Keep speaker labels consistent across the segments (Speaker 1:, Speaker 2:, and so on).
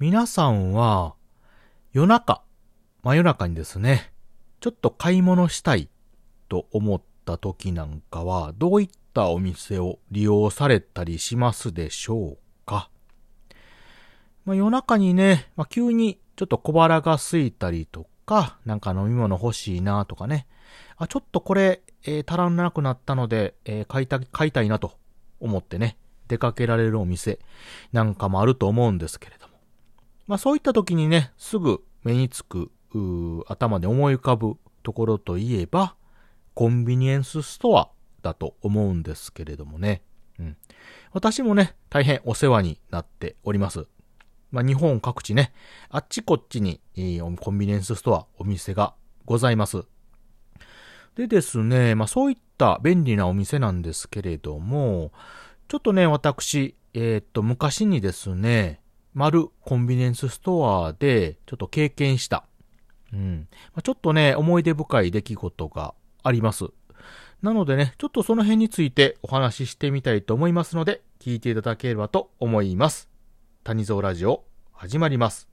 Speaker 1: 皆さんは夜中、真夜中にですね、ちょっと買い物したいと思った時なんかは、どういったお店を利用されたりしますでしょうか？まあ、夜中にね、まあ、急にちょっと小腹が空いたりとか、なんか飲み物欲しいなとかね。あ、ちょっとこれ、えー、足らなくなったので、えー、買いた、買いたいなと思ってね、出かけられるお店なんかもあると思うんですけれど。まあそういった時にね、すぐ目につく、頭で思い浮かぶところといえば、コンビニエンスストアだと思うんですけれどもね。うん。私もね、大変お世話になっております。まあ、日本各地ね、あっちこっちに、コンビニエンスストア、お店がございます。でですね、まあ、そういった便利なお店なんですけれども、ちょっとね、私、えー、っと、昔にですね、丸コンビニエンスストアでちょっと経験した、うん。まあ、ちょっとね、思い出深い出来事があります。なのでね、ちょっとその辺についてお話ししてみたいと思いますので、聞いていただければと思います。谷蔵ラジオ、始まります。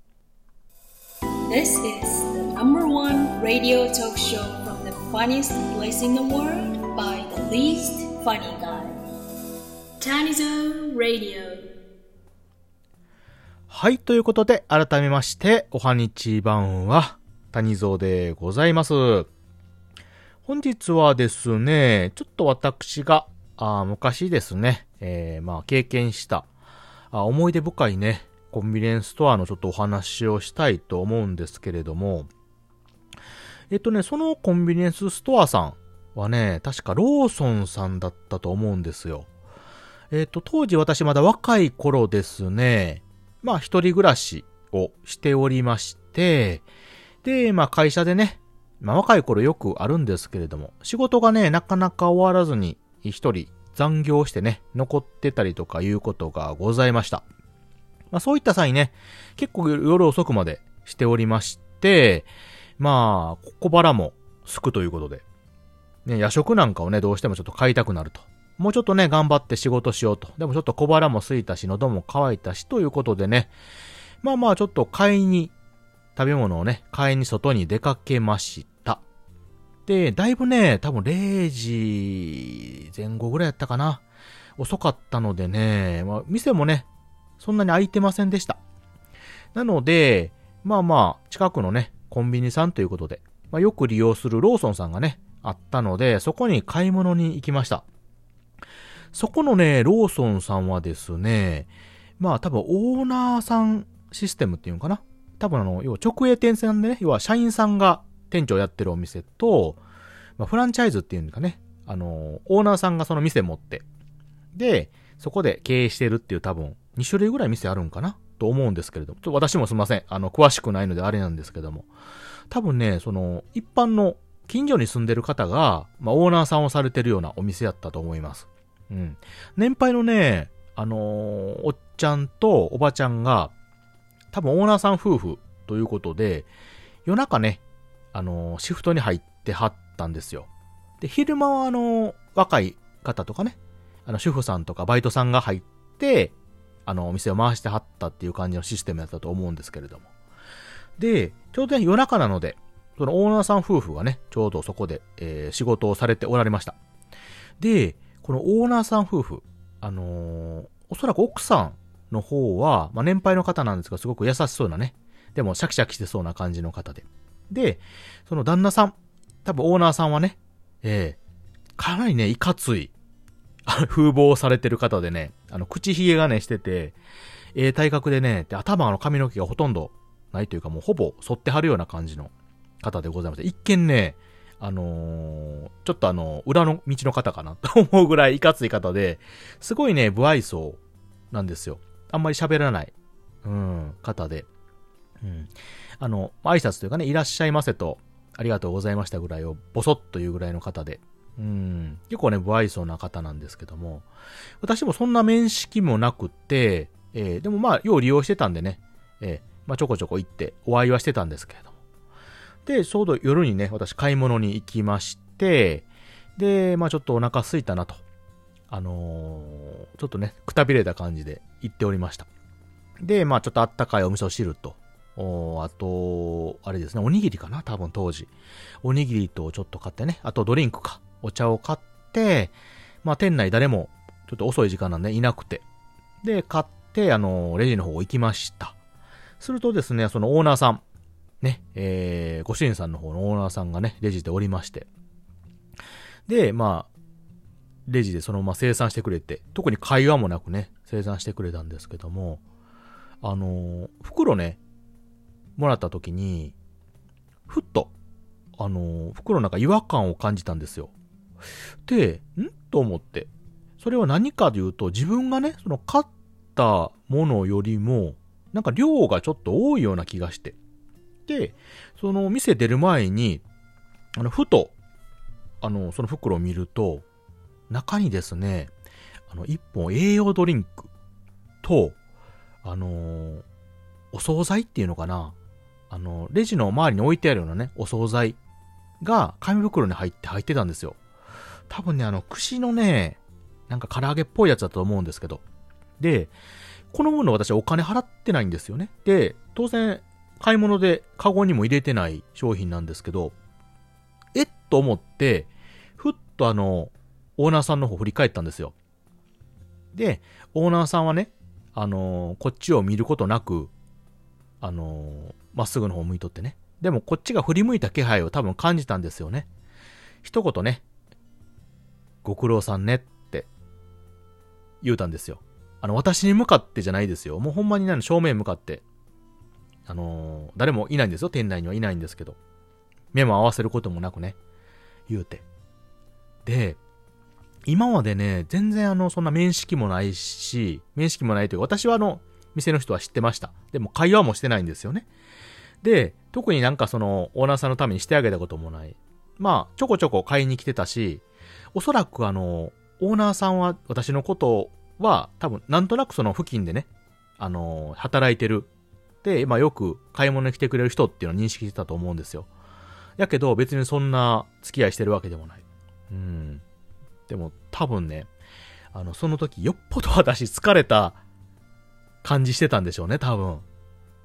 Speaker 2: This is the number one radio talk show from the funniest place in the world by the least funny guy. Tanizo Radio.
Speaker 1: はい、ということで、改めまして、おはにちばんは、谷蔵でございます。本日はですね、ちょっと私が、あ昔ですね、えー、まあ、経験したあ思い出深いね、コンビニエンスストアのちょっとお話をしたいと思うんですけれども、えっとね、そのコンビニエンスストアさんはね、確かローソンさんだったと思うんですよ。えっと、当時私まだ若い頃ですね、まあ一人暮らしをしておりまして、で、まあ会社でね、まあ若い頃よくあるんですけれども、仕事がね、なかなか終わらずに一人残業してね、残ってたりとかいうことがございました。まあそういった際ね、結構夜遅くまでしておりまして、まあ、小腹もすくということで、ね、夜食なんかをね、どうしてもちょっと買いたくなると。もうちょっとね、頑張って仕事しようと。でもちょっと小腹も空いたし、喉も渇いたし、ということでね、まあまあちょっと買いに、食べ物をね、買いに外に出かけましたで、だいぶね、多分0時前後ぐらいやったかな。遅かったのでね、まあ、店もね、そんなに空いてませんでした。なので、まあまあ、近くのね、コンビニさんということで、まあ、よく利用するローソンさんがね、あったので、そこに買い物に行きました。そこのね、ローソンさんはですね、まあ多分オーナーさんシステムっていうのかな。多分あの、要は直営店さんでね、要は社員さんが店長やってるお店と、まあ、フランチャイズっていうんかね、あの、オーナーさんがその店持って、で、そこで経営してるっていう多分、2種類ぐらい店あるんかな。と思うんですけれども、ちょ私もすいません。あの、詳しくないのであれなんですけども、多分ね、その、一般の近所に住んでる方が、まあ、オーナーさんをされてるようなお店やったと思います。うん。年配のね、あのー、おっちゃんとおばちゃんが、多分オーナーさん夫婦ということで、夜中ね、あの、シフトに入ってはったんですよ。で、昼間はあの、若い方とかね、あの、主婦さんとかバイトさんが入って、あの、お店を回してはったっていう感じのシステムやったと思うんですけれども。で、ちょうどね、夜中なので、そのオーナーさん夫婦がね、ちょうどそこで、えー、仕事をされておられました。で、このオーナーさん夫婦、あのー、おそらく奥さんの方は、まあ、年配の方なんですが、すごく優しそうなね、でもシャキシャキしてそうな感じの方で。で、その旦那さん、多分オーナーさんはね、ええー、かなりね、いかつい、風貌されてる方でね、あの、口ひげがね、してて、ええー、体格でね、で、頭の髪の毛がほとんどないというか、もうほぼ反ってはるような感じの方でございまして、一見ね、あのー、ちょっとあの、裏の道の方かなと思うぐらいいかつい方で、すごいね、不愛想なんですよ。あんまり喋らない、うん、方で。うん。あの、挨拶というかね、いらっしゃいませと、ありがとうございましたぐらいを、ぼそっというぐらいの方で、うん、結構ね、不愛想な方なんですけども、私もそんな面識もなくて、えー、でもまあ、よう利用してたんでね、えー、まあ、ちょこちょこ行ってお会いはしてたんですけれども。で、ちょうど夜にね、私買い物に行きまして、で、まあちょっとお腹空いたなと。あのー、ちょっとね、くたびれた感じで行っておりました。で、まあちょっとあったかいお味噌汁と、おあと、あれですね、おにぎりかな多分当時。おにぎりとちょっと買ってね、あとドリンクか。お茶を買って、まあ店内誰も、ちょっと遅い時間なんでいなくて。で、買って、あの、レジの方行きました。するとですね、そのオーナーさん、ね、えー、ご主人さんの方のオーナーさんがね、レジでおりまして。で、まあ、レジでそのまま生産してくれて、特に会話もなくね、生産してくれたんですけども、あのー、袋ね、もらった時に、ふっと、あのー、袋の中違和感を感じたんですよ。で、ん？と思って。それは何かというと、自分がね、その買ったものよりも、なんか量がちょっと多いような気がして。で、その店出る前に、あの、ふと、あの、その袋を見ると、中にですね、あの、一本栄養ドリンクと、あの、お惣菜っていうのかなあの、レジの周りに置いてあるようなね、お惣菜が紙袋に入って入ってたんですよ。多分ね、あの、串のね、なんか唐揚げっぽいやつだと思うんですけど。で、このもの私はお金払ってないんですよね。で、当然、買い物でカゴにも入れてない商品なんですけど、えっと思って、ふっとあの、オーナーさんの方振り返ったんですよ。で、オーナーさんはね、あのー、こっちを見ることなく、あのー、まっすぐの方向いとってね。でもこっちが振り向いた気配を多分感じたんですよね。一言ね、ご苦労さんねって言うたんですよ。あの、私に向かってじゃないですよ。もうほんまにね、正面向かって。あのー、誰もいないんですよ。店内にはいないんですけど。目も合わせることもなくね、言うて。で、今までね、全然あの、そんな面識もないし、面識もないというか、私はあの、店の人は知ってました。でも会話もしてないんですよね。で、特になんかその、オーナーさんのためにしてあげたこともない。まあ、ちょこちょこ買いに来てたし、おそらくあの、オーナーさんは私のことは、多分、なんとなくその付近でね、あの、働いてる。で、まあよく買い物に来てくれる人っていうのを認識してたと思うんですよ。やけど、別にそんな付き合いしてるわけでもない。うん。でも多分ね、あの、その時よっぽど私疲れた感じしてたんでしょうね、多分。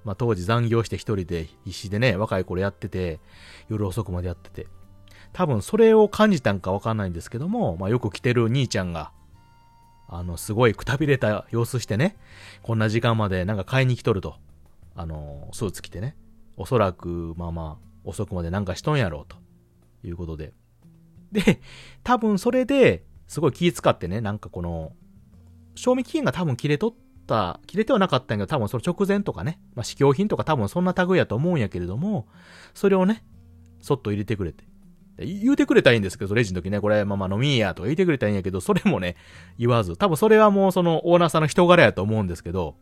Speaker 1: まあ当時残業して一人で必死でね、若い頃やってて、夜遅くまでやってて。多分それを感じたんかわかんないんですけども、まあよく来てる兄ちゃんが、あの、すごいくたびれた様子してね、こんな時間までなんか買いに来とると。あの、スーツ着てね。おそらく、まあまあ、遅くまでなんかしとんやろうと。いうことで。で、多分それで、すごい気使ってね、なんかこの、賞味期限が多分切れとった、切れてはなかったんやけど、多分その直前とかね、まあ、試供品とか多分そんな類やと思うんやけれども、それをね、そっと入れてくれて。言うてくれたらいいんですけど、レジの時ね、これ、まあまあ飲みやとか言ってくれたらいいんやけど、それもね、言わず。多分それはもうそのオーナーさんの人柄やと思うんですけど、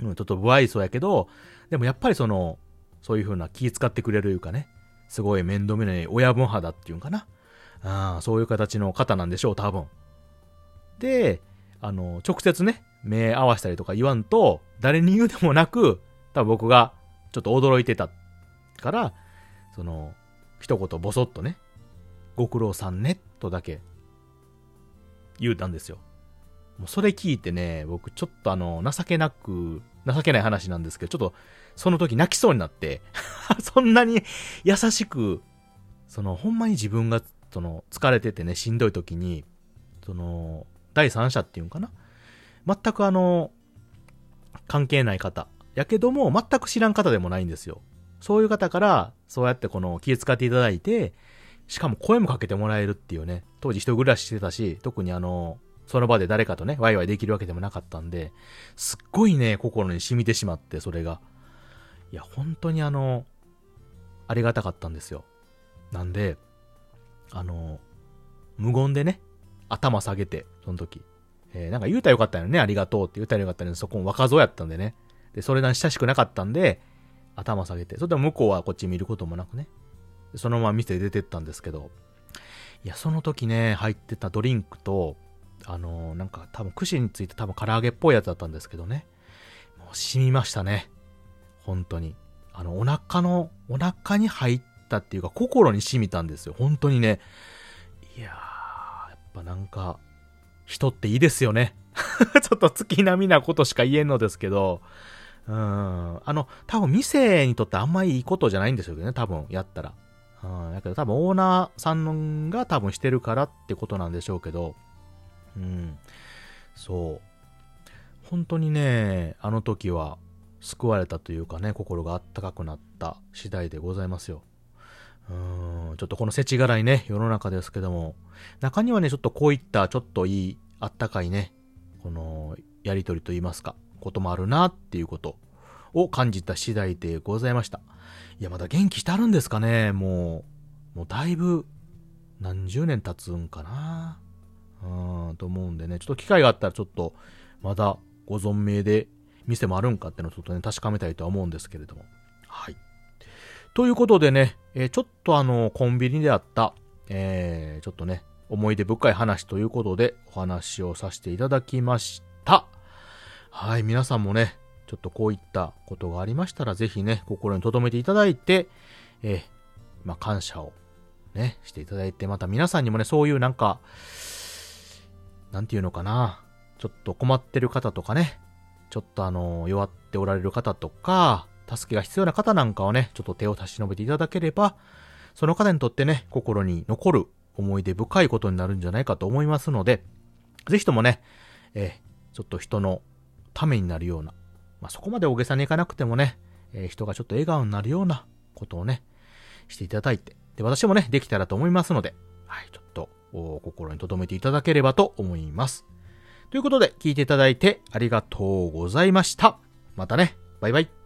Speaker 1: ちょっと不愛想やけど、でもやっぱりその、そういう風な気使ってくれるいうかね、すごい面倒見ない親分肌っていうんかな。ああ、そういう形の方なんでしょう、多分。で、あの、直接ね、目合わせたりとか言わんと、誰に言うでもなく、多分僕がちょっと驚いてたから、その、一言ボソッとね、ご苦労さんね、とだけ言うたんですよ。もうそれ聞いてね、僕ちょっとあの、情けなく、情けない話なんですけど、ちょっとその時泣きそうになって そんなに優しく、その、ほんまに自分がその、疲れててね、しんどい時に、その、第三者っていうんかな？全くあの、関係ない方。やけども、全く知らん方でもないんですよ。そういう方から、そうやってこの気遣っていただいて、しかも声もかけてもらえるっていうね、当時一人暮らししてたし、特にあの、その場で誰かとね、ワイワイできるわけでもなかったんで、すっごいね、心に染みてしまって、それが。いや、本当にあの、ありがたかったんですよ。なんで、あの、無言でね、頭下げて、その時。えー、なんか言うたらよかったよね、ありがとうって言うたらよかったのに、そこも若造やったんでね。で、それなり親しくなかったんで、頭下げて、それでも向こうはこっち見ることもなくね。そのまま店出てったんですけど、いや、その時ね、入ってたドリンクと、あのー、なんか多分串について多分唐揚げっぽいやつだったんですけどね。もう染みましたね。本当に。あの、お腹の、お腹に入ったっていうか、心に染みたんですよ。本当にね。いやー、やっぱなんか、人っていいですよね。ちょっと月並みなことしか言えんのですけど、うん。あの、多分店にとってあんまいいことじゃないんですよね、多分やったら。うん。だけど多分オーナーさんが多分してるからってことなんでしょうけど、うん。そう。本当にね、あの時は救われたというかね、心があったかくなった次第でございますよ。うん、ちょっとこの世知辛いね、世の中ですけども、中にはね、ちょっとこういったちょっといい、あったかいね、この、やりとりと言いますか、こともあるなっていうことを感じた次第でございました。いや、まだ元気してあるんですかね、もう、もうだいぶ、何十年経つんかな。うん、と思うんでね、ちょっと機会があったらちょっと、まだご存命で店もあるんかっていうのをちょっとね、確かめたいとは思うんですけれども。はい。ということでね、えーちょっとあの、コンビニであった、えーちょっとね、思い出深い話ということでお話をさせていただきました。はい、皆さんもね、ちょっとこういったことがありましたら、ぜひね、心に留めていただいて、えーまあ、感謝をね、していただいて、また皆さんにもね、そういうなんか、なんていうのかな、ちょっと困ってる方とかね、ちょっとあの、弱っておられる方とか、助けが必要な方なんかをね、ちょっと手を差し伸べていただければ、その方にとってね、心に残る思い出深いことになるんじゃないかと思いますので、ぜひともね、えちょっと人のためになるような、まあ、そこまで大げさにいかなくてもね、え人がちょっと笑顔になるようなことをね、していただいて、で、私もね、できたらと思いますので、はい、ちょっと、心に留めていただければと思います。ということで、聞いていただいてありがとうございました。またね、バイバイ。